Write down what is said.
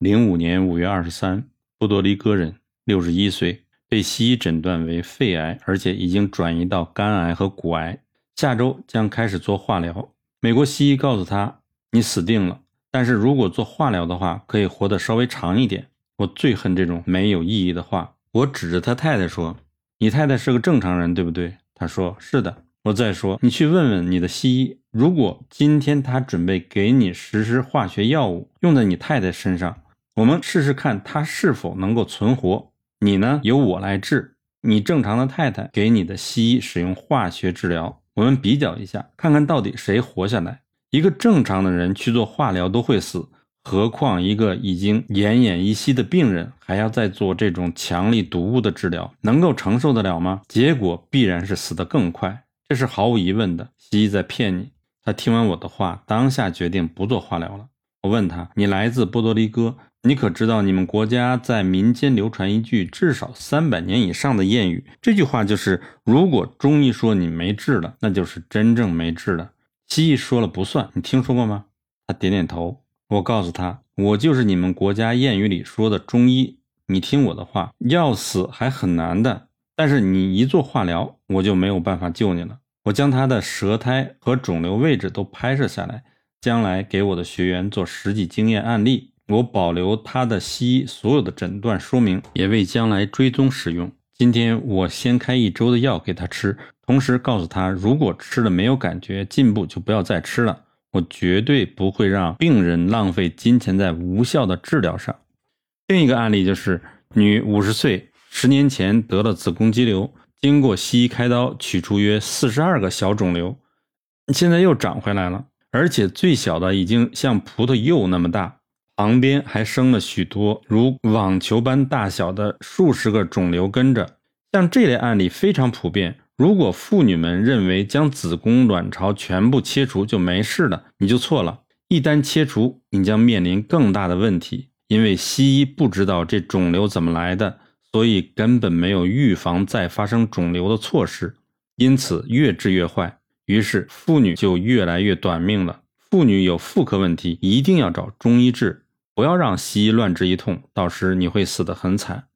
零五年五月二十三，波多黎各人，六十一岁，被西医诊断为肺癌，而且已经转移到肝癌和骨癌。下周将开始做化疗。美国西医告诉他：“你死定了。”但是如果做化疗的话，可以活得稍微长一点。我最恨这种没有意义的话。我指着他太太说：“你太太是个正常人，对不对？”他说：“是的。”我再说：“你去问问你的西医，如果今天他准备给你实施化学药物，用在你太太身上。”我们试试看他是否能够存活。你呢？由我来治。你正常的太太给你的西医使用化学治疗。我们比较一下，看看到底谁活下来。一个正常的人去做化疗都会死，何况一个已经奄奄一息的病人还要再做这种强力毒物的治疗，能够承受得了吗？结果必然是死得更快，这是毫无疑问的。西医在骗你。他听完我的话，当下决定不做化疗了。我问他：“你来自波多黎各？”你可知道，你们国家在民间流传一句至少三百年以上的谚语？这句话就是：如果中医说你没治了，那就是真正没治了；西医说了不算。你听说过吗？他点点头。我告诉他，我就是你们国家谚语里说的中医。你听我的话，要死还很难的，但是你一做化疗，我就没有办法救你了。我将他的舌苔和肿瘤位置都拍摄下来，将来给我的学员做实际经验案例。我保留他的西医所有的诊断说明，也为将来追踪使用。今天我先开一周的药给他吃，同时告诉他，如果吃了没有感觉、进步，就不要再吃了。我绝对不会让病人浪费金钱在无效的治疗上。另一个案例就是，女，五十岁，十年前得了子宫肌瘤，经过西医开刀取出约四十二个小肿瘤，现在又长回来了，而且最小的已经像葡萄柚那么大。旁边还生了许多如网球般大小的数十个肿瘤跟着，像这类案例非常普遍。如果妇女们认为将子宫卵巢全部切除就没事了，你就错了。一旦切除，你将面临更大的问题，因为西医不知道这肿瘤怎么来的，所以根本没有预防再发生肿瘤的措施，因此越治越坏，于是妇女就越来越短命了。妇女有妇科问题，一定要找中医治。不要让西医乱治一通，到时你会死得很惨。